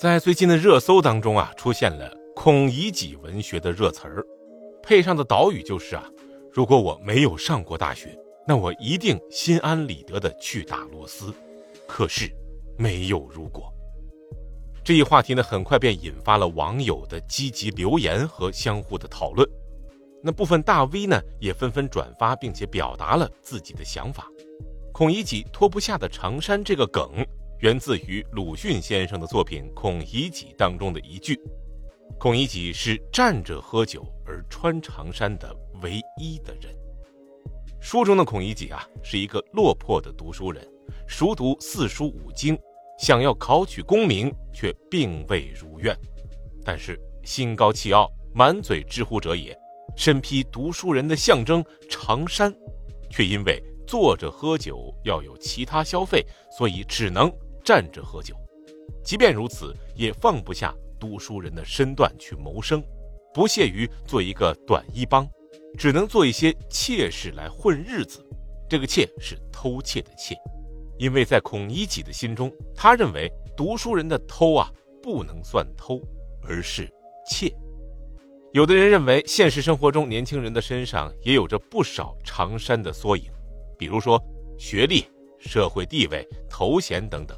在最近的热搜当中啊，出现了孔乙己文学的热词儿，配上的导语就是啊，如果我没有上过大学，那我一定心安理得的去打螺丝。可是，没有如果。这一话题呢，很快便引发了网友的积极留言和相互的讨论。那部分大 V 呢，也纷纷转发，并且表达了自己的想法。孔乙己脱不下的长衫这个梗。源自于鲁迅先生的作品《孔乙己》当中的一句：“孔乙己是站着喝酒而穿长衫的唯一的人。”书中的孔乙己啊，是一个落魄的读书人，熟读四书五经，想要考取功名，却并未如愿。但是心高气傲，满嘴知乎者也，身披读书人的象征长衫，却因为坐着喝酒要有其他消费，所以只能。站着喝酒，即便如此，也放不下读书人的身段去谋生，不屑于做一个短衣帮，只能做一些妾事来混日子。这个妾是偷窃的窃，因为在孔乙己的心中，他认为读书人的偷啊不能算偷，而是窃。有的人认为，现实生活中年轻人的身上也有着不少长衫的缩影，比如说学历、社会地位、头衔等等。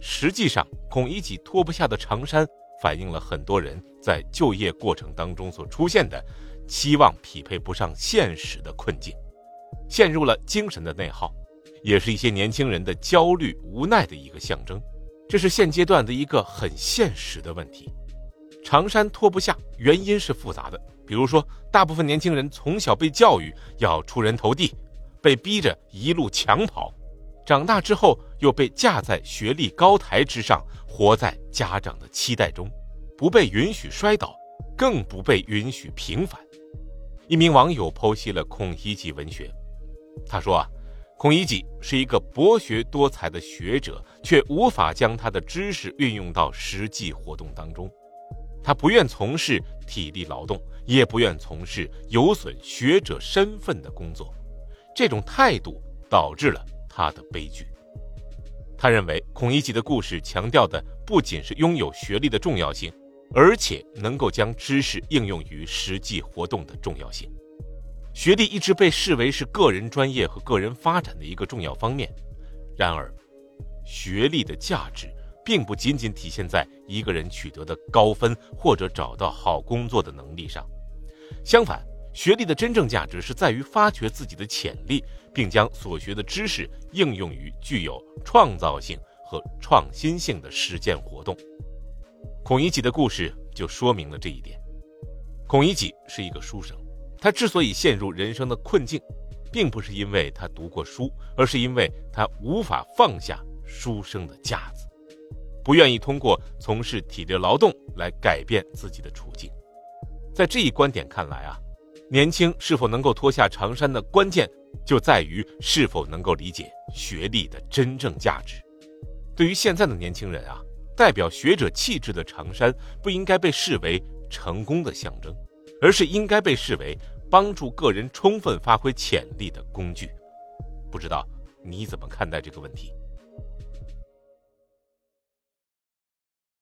实际上，孔乙己脱不下的长衫，反映了很多人在就业过程当中所出现的期望匹配不上现实的困境，陷入了精神的内耗，也是一些年轻人的焦虑无奈的一个象征。这是现阶段的一个很现实的问题。长衫脱不下，原因是复杂的，比如说，大部分年轻人从小被教育要出人头地，被逼着一路抢跑。长大之后，又被架在学历高台之上，活在家长的期待中，不被允许摔倒，更不被允许平凡。一名网友剖析了孔乙己文学，他说啊，孔乙己是一个博学多才的学者，却无法将他的知识运用到实际活动当中。他不愿从事体力劳动，也不愿从事有损学者身份的工作。这种态度导致了。他的悲剧。他认为孔乙己的故事强调的不仅是拥有学历的重要性，而且能够将知识应用于实际活动的重要性。学历一直被视为是个人专业和个人发展的一个重要方面。然而，学历的价值并不仅仅体现在一个人取得的高分或者找到好工作的能力上。相反，学历的真正价值是在于发掘自己的潜力。并将所学的知识应用于具有创造性和创新性的实践活动。孔乙己的故事就说明了这一点。孔乙己是一个书生，他之所以陷入人生的困境，并不是因为他读过书，而是因为他无法放下书生的架子，不愿意通过从事体力劳动来改变自己的处境。在这一观点看来啊，年轻是否能够脱下长衫的关键。就在于是否能够理解学历的真正价值。对于现在的年轻人啊，代表学者气质的长衫不应该被视为成功的象征，而是应该被视为帮助个人充分发挥潜力的工具。不知道你怎么看待这个问题？